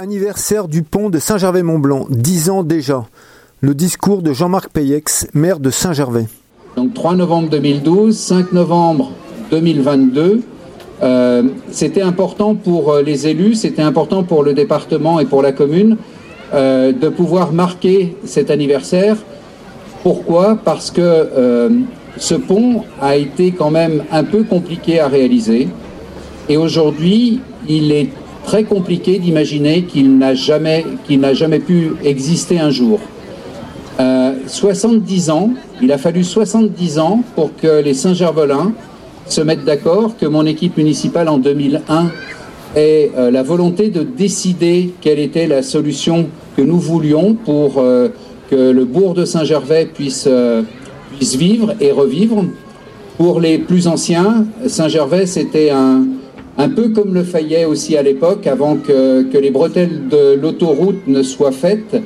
Anniversaire du pont de Saint-Gervais-Mont-Blanc, 10 ans déjà. Le discours de Jean-Marc Payex, maire de Saint-Gervais. Donc 3 novembre 2012, 5 novembre 2022. Euh, c'était important pour euh, les élus, c'était important pour le département et pour la commune euh, de pouvoir marquer cet anniversaire. Pourquoi? Parce que ce pont a été quand même un peu compliqué à réaliser. Et aujourd'hui, il est très compliqué d'imaginer qu'il n'a jamais, n'a jamais pu exister un jour. 70 ans, il a fallu 70 ans pour que les Saint-Gervelins se mettent d'accord, que mon équipe municipale en 2001 ait euh, la volonté de décider quelle était la solution que nous voulions pour euh, que le bourg de Saint-Gervais puisse, euh, puisse vivre et revivre. Pour les plus anciens, Saint-Gervais, c'était un, un peu comme le Fayet aussi à l'époque, avant que, les bretelles de l'autoroute ne soient faites.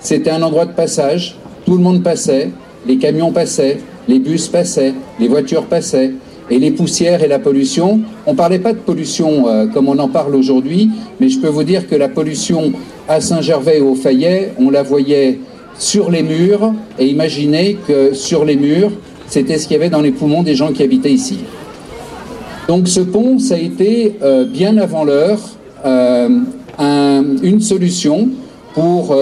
C'était un endroit de passage. Tout le monde passait, les camions passaient, les bus passaient, les voitures passaient. Et les poussières et la pollution, on ne parlait pas de pollution euh, comme on en parle aujourd'hui, mais je peux vous dire que la pollution à Saint-Gervais et au Fayet, on la voyait sur les murs, et imaginez que sur les murs, c'était ce qu'il y avait dans les poumons des gens qui habitaient ici. Donc ce pont, ça a été euh, bien avant l'heure euh, une solution pour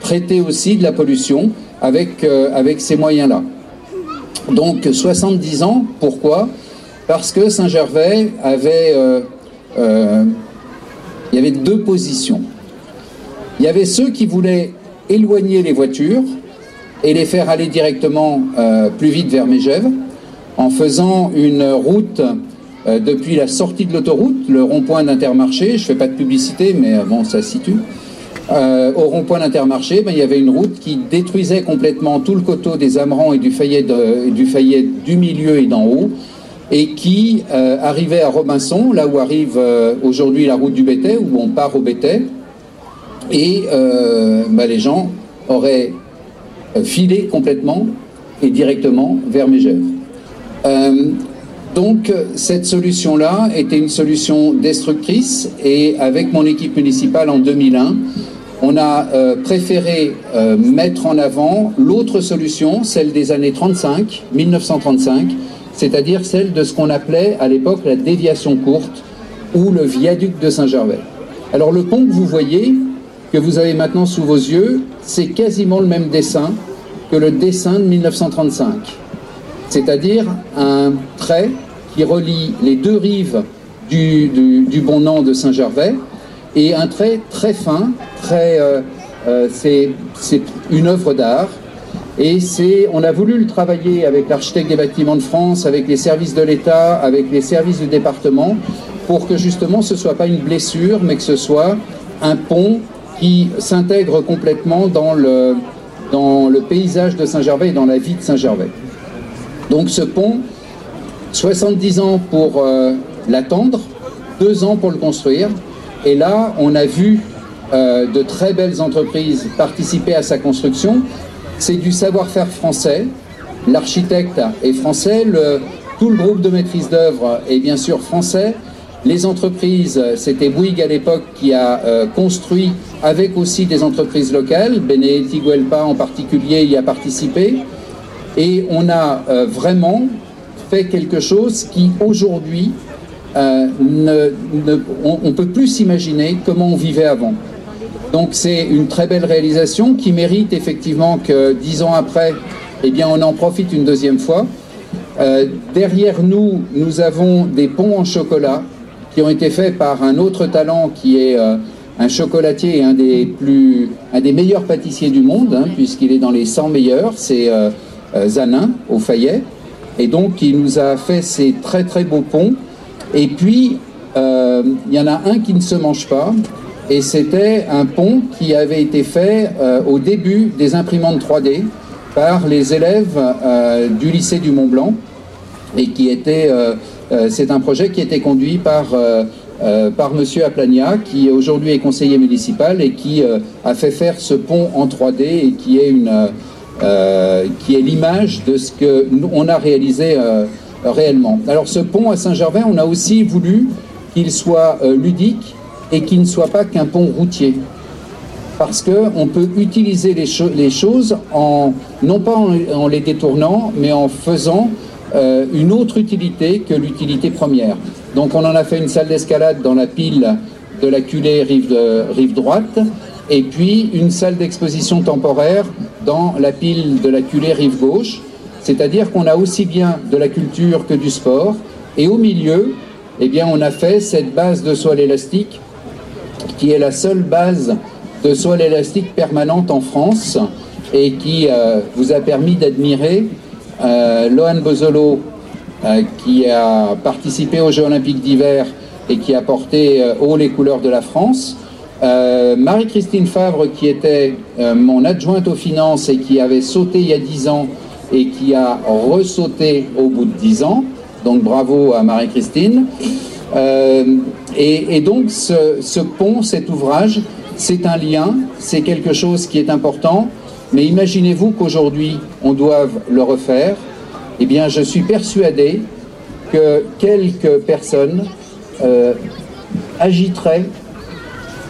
traiter aussi de la pollution avec, avec ces moyens-là. Donc 70 ans, pourquoi? Parce que Saint-Gervais avait, euh, euh, il y avait deux positions. Il y avait ceux qui voulaient éloigner les voitures et les faire aller directement euh, plus vite vers Mégève, en faisant une route depuis la sortie de l'autoroute, le rond-point d'Intermarché, je ne fais pas de publicité, mais bon, ça se situe, euh, au rond-point d'Intermarché, ben, il y avait une route qui détruisait complètement tout le coteau des Amerans et du Fayet, du, milieu et d'en haut, et qui euh, arrivait à Robinson, là où arrive euh, aujourd'hui la route du Bétais, où on part au Bétais, et ben, les gens auraient filé complètement et directement vers Mégèvre. Donc cette solution-là était une solution destructrice, et avec mon équipe municipale en 2001, on a euh, préféré euh, mettre en avant l'autre solution, celle des années 35, 1935, c'est-à-dire celle de ce qu'on appelait à l'époque la déviation courte ou le viaduc de Saint-Gervais. Alors le pont que vous voyez, que vous avez maintenant sous vos yeux, c'est quasiment le même dessin que le dessin de 1935, c'est-à-dire un trait qui relie les deux rives du, bon nom de Saint-Gervais et un trait très fin, euh, euh, c'est une œuvre d'art. Et on a voulu le travailler avec l'architecte des bâtiments de France, avec les services de l'État, avec les services du département, pour que justement ce soit pas une blessure, mais que ce soit un pont qui s'intègre complètement dans le, dans le paysage de Saint-Gervais et dans la vie de Saint-Gervais. Donc ce pont, 70 ans pour euh, l'attendre, deux ans pour le construire, et là, on a vu euh, de très belles entreprises participer à sa construction. C'est du savoir-faire français. L'architecte est français, tout le groupe de maîtrise d'œuvre est bien sûr français. Les entreprises, c'était Bouygues à l'époque qui a euh, construit avec aussi des entreprises locales. Benedetti Guelpa en particulier y a participé. Et on a euh, vraiment fait quelque chose qui aujourd'hui euh, on ne peut plus s'imaginer comment on vivait avant. Donc c'est une très belle réalisation qui mérite effectivement que dix ans après, eh bien, on en profite une deuxième fois. Euh, derrière nous, nous avons des ponts en chocolat qui ont été faits par un autre talent qui est un chocolatier et un des, plus, un des meilleurs pâtissiers du monde, hein, puisqu'il est dans les 100 meilleurs, c'est Zanin au Fayet. Et donc il nous a fait ces très très beaux ponts. Et puis, euh, il y en a un qui ne se mange pas, et c'était un pont qui avait été fait euh, au début des imprimantes 3D par les élèves euh, du lycée du Mont Blanc, et qui était, c'est un projet qui était conduit par par Monsieur Aplania, qui aujourd'hui est conseiller municipal et qui a fait faire ce pont en 3D et qui est une qui est l'image de ce que nous, on a réalisé réellement. Alors ce pont à Saint-Gervais, on a aussi voulu qu'il soit euh, ludique et qui ne soit pas qu'un pont routier. Parce qu'on peut utiliser les, choses en, non pas en, les détournant, mais en faisant euh, une autre utilité que l'utilité première. Donc on en a fait une salle d'escalade dans la pile de la culée rive droite, et puis une salle d'exposition temporaire dans la pile de la culée rive gauche. C'est-à-dire qu'on a aussi bien de la culture que du sport. Et au milieu, eh bien, on a fait cette base de soie élastique qui est la seule base de soie élastique permanente en France et qui euh, vous a permis d'admirer euh, Lohan Bozolo euh, qui a participé aux Jeux olympiques d'hiver et qui a porté haut les couleurs de la France. Marie-Christine Favre qui était mon adjointe aux finances et qui avait sauté il y a dix ans et qui a ressauté au bout de dix ans. Donc bravo à Marie-Christine. Euh, et, donc ce, pont, cet ouvrage, c'est un lien, c'est quelque chose qui est important. Mais imaginez-vous qu'aujourd'hui on doive le refaire. Eh bien, je suis persuadé que quelques personnes euh, agiteraient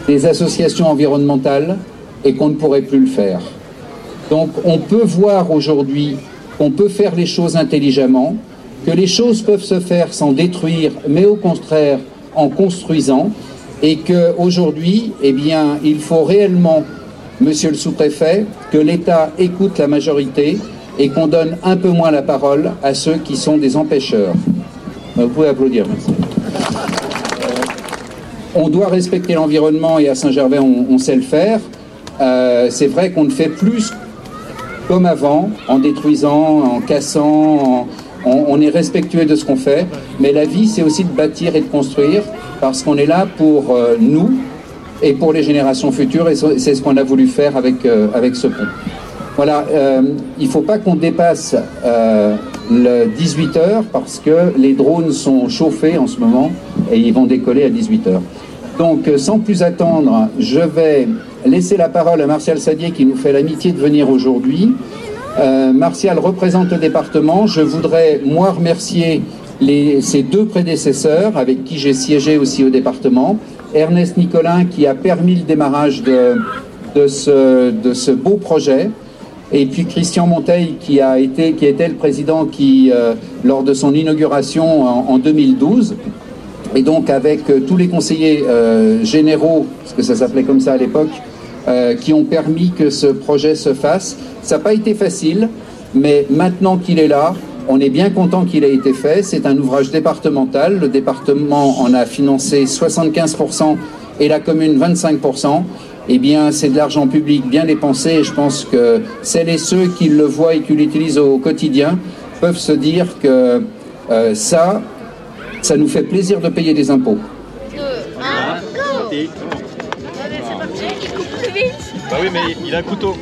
des associations environnementales et qu'on ne pourrait plus le faire. Donc on peut voir aujourd'hui qu'on peut faire les choses intelligemment, que les choses peuvent se faire sans détruire, mais au contraire en construisant, et qu'aujourd'hui, eh bien, il faut réellement, monsieur le sous-préfet, que l'État écoute la majorité et qu'on donne un peu moins la parole à ceux qui sont des empêcheurs. Vous pouvez applaudir, merci. On doit respecter l'environnement et à Saint-Gervais, on, sait le faire. Euh, c'est vrai qu'on ne fait plus comme avant, en détruisant, en cassant, on, est respectueux de ce qu'on fait, mais la vie, c'est aussi de bâtir et de construire, parce qu'on est là pour euh, nous et pour les générations futures, et c'est ce qu'on a voulu faire avec, euh, avec ce pont. Voilà, il ne faut pas qu'on dépasse le 18h, parce que les drones sont chauffés en ce moment, et ils vont décoller à 18h. Donc, sans plus attendre, je vais laisser la parole à Martial Sadier qui nous fait l'amitié de venir aujourd'hui. Euh, Martial représente le département. Je voudrais, moi, remercier ses deux prédécesseurs avec qui j'ai siégé aussi au département. Ernest Nicolin qui a permis le démarrage de, ce, beau projet. Et puis Christian Monteil qui a été était le président qui euh, lors de son inauguration en 2012 et donc avec euh, tous les conseillers euh, généraux, parce que ça s'appelait comme ça à l'époque, euh, qui ont permis que ce projet se fasse. Ça n'a pas été facile, mais maintenant qu'il est là, on est bien content qu'il ait été fait. C'est un ouvrage départemental. Le département en a financé 75% et la commune 25%. Eh bien, c'est de l'argent public bien dépensé et je pense que celles et ceux qui le voient et qui l'utilisent au quotidien peuvent se dire que ça, ça nous fait plaisir de payer des impôts. Bah oui, mais il a un couteau.